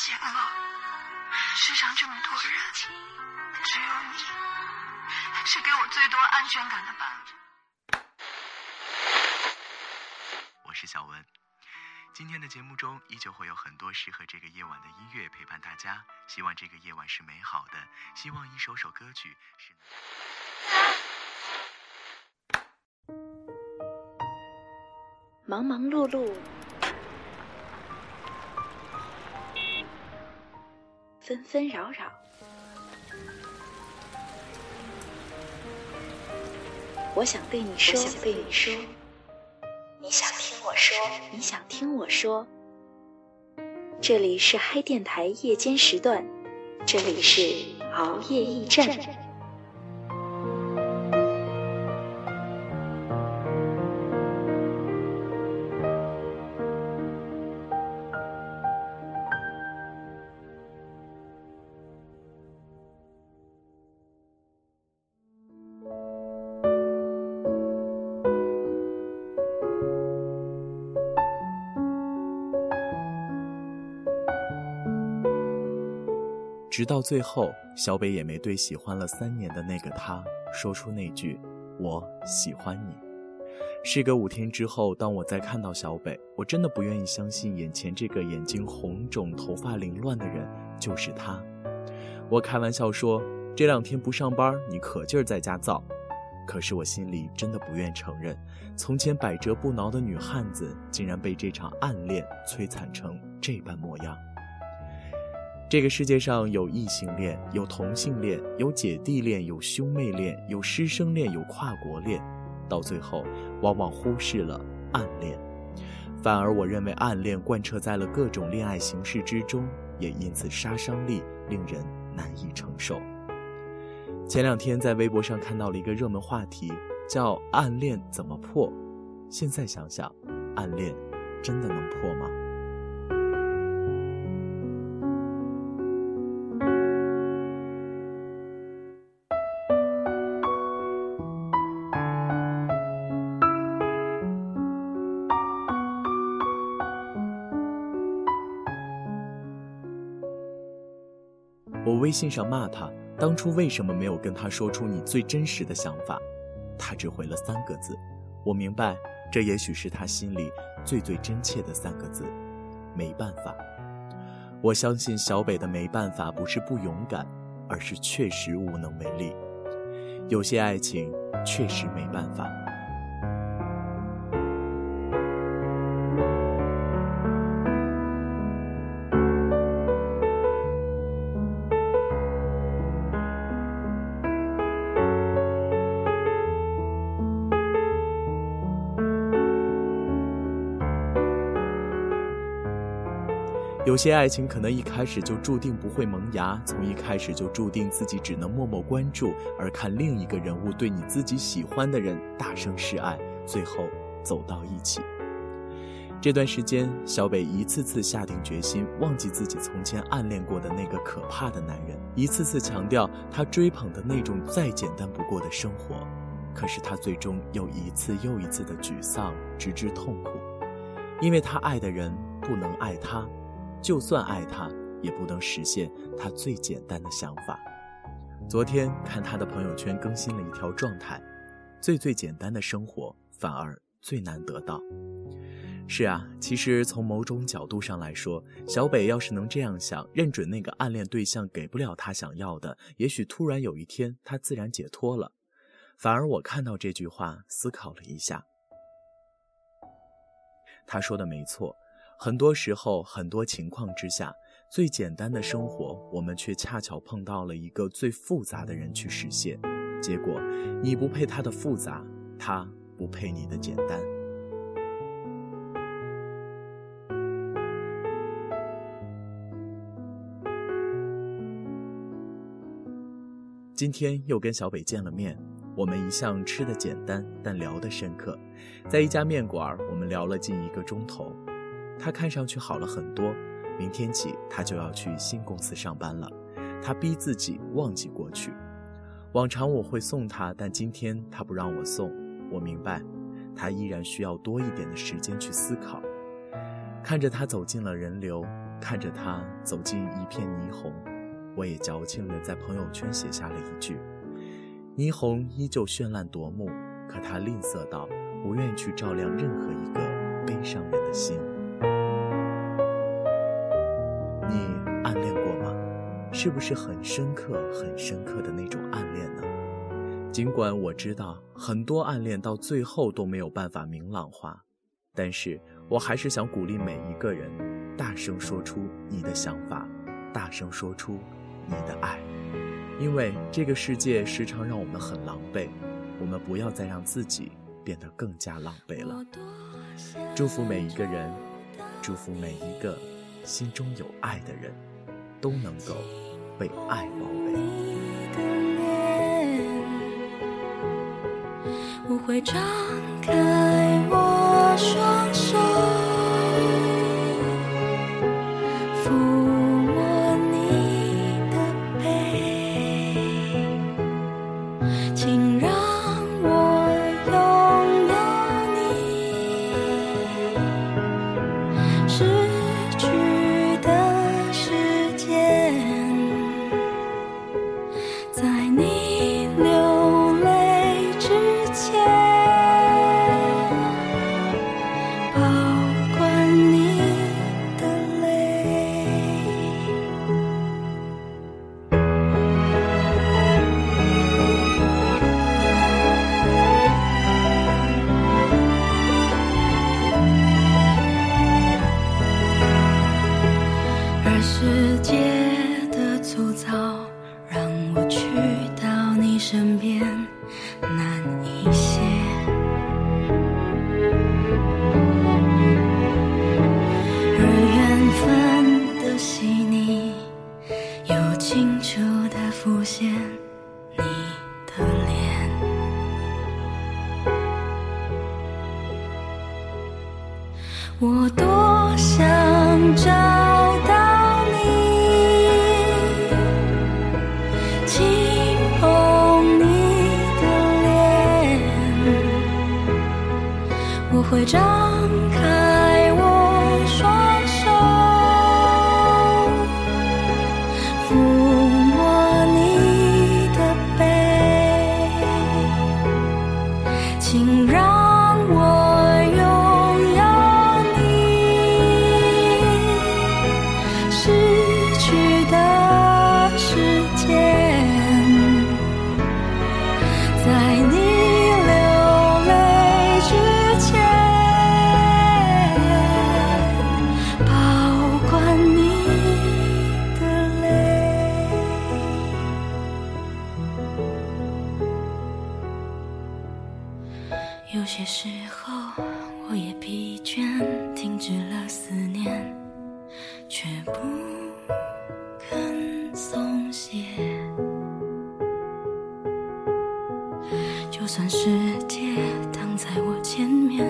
险了，世上这么多人，只有你是给我最多安全感的伴侣。我是小文，今天的节目中依旧会有很多适合这个夜晚的音乐陪伴大家。希望这个夜晚是美好的，希望一首首歌曲是。忙忙碌碌，纷纷扰扰，我想对你说想，对你说，你想听我说，你想听我说。这里是嗨电台夜间时段，这里是熬夜驿站。直到最后，小北也没对喜欢了三年的那个他说出那句“我喜欢你”。事隔五天之后，当我再看到小北，我真的不愿意相信眼前这个眼睛红肿、头发凌乱的人就是他。我开玩笑说：“这两天不上班，你可劲儿在家造。”可是我心里真的不愿承认，从前百折不挠的女汉子，竟然被这场暗恋摧残成这般模样。这个世界上有异性恋，有同性恋，有姐弟恋，有兄妹恋，有师生恋，有跨国恋，到最后往往忽视了暗恋。反而我认为暗恋贯彻在了各种恋爱形式之中，也因此杀伤力令人难以承受。前两天在微博上看到了一个热门话题，叫“暗恋怎么破”。现在想想，暗恋真的能破吗？微信上骂他，当初为什么没有跟他说出你最真实的想法？他只回了三个字：我明白，这也许是他心里最最真切的三个字。没办法，我相信小北的没办法不是不勇敢，而是确实无能为力。有些爱情确实没办法。有些爱情可能一开始就注定不会萌芽，从一开始就注定自己只能默默关注，而看另一个人物对你自己喜欢的人大声示爱，最后走到一起。这段时间，小北一次次下定决心忘记自己从前暗恋过的那个可怕的男人，一次次强调他追捧的那种再简单不过的生活。可是他最终又一次又一次的沮丧，直至痛苦，因为他爱的人不能爱他。就算爱他，也不能实现他最简单的想法。昨天看他的朋友圈更新了一条状态：最最简单的生活，反而最难得到。是啊，其实从某种角度上来说，小北要是能这样想，认准那个暗恋对象给不了他想要的，也许突然有一天他自然解脱了。反而我看到这句话，思考了一下，他说的没错。很多时候，很多情况之下，最简单的生活，我们却恰巧碰到了一个最复杂的人去实现。结果，你不配他的复杂，他不配你的简单。今天又跟小北见了面，我们一向吃的简单，但聊得深刻。在一家面馆，我们聊了近一个钟头。他看上去好了很多，明天起他就要去新公司上班了。他逼自己忘记过去。往常我会送他，但今天他不让我送。我明白，他依然需要多一点的时间去思考。看着他走进了人流，看着他走进一片霓虹，我也矫情地在朋友圈写下了一句：“霓虹依旧绚烂夺目，可它吝啬到不愿去照亮任何一个悲伤人的心。”是不是很深刻、很深刻的那种暗恋呢？尽管我知道很多暗恋到最后都没有办法明朗化，但是我还是想鼓励每一个人，大声说出你的想法，大声说出你的爱，因为这个世界时常让我们很狼狈，我们不要再让自己变得更加狼狈了。祝福每一个人，祝福每一个心中有爱的人，都能够被爱包围。我会张开我双手。的浮现你的脸。我多想找到你，轻碰你的脸，我会找。请让。我也疲倦停止了思念却不肯松懈。就算世界挡在我前面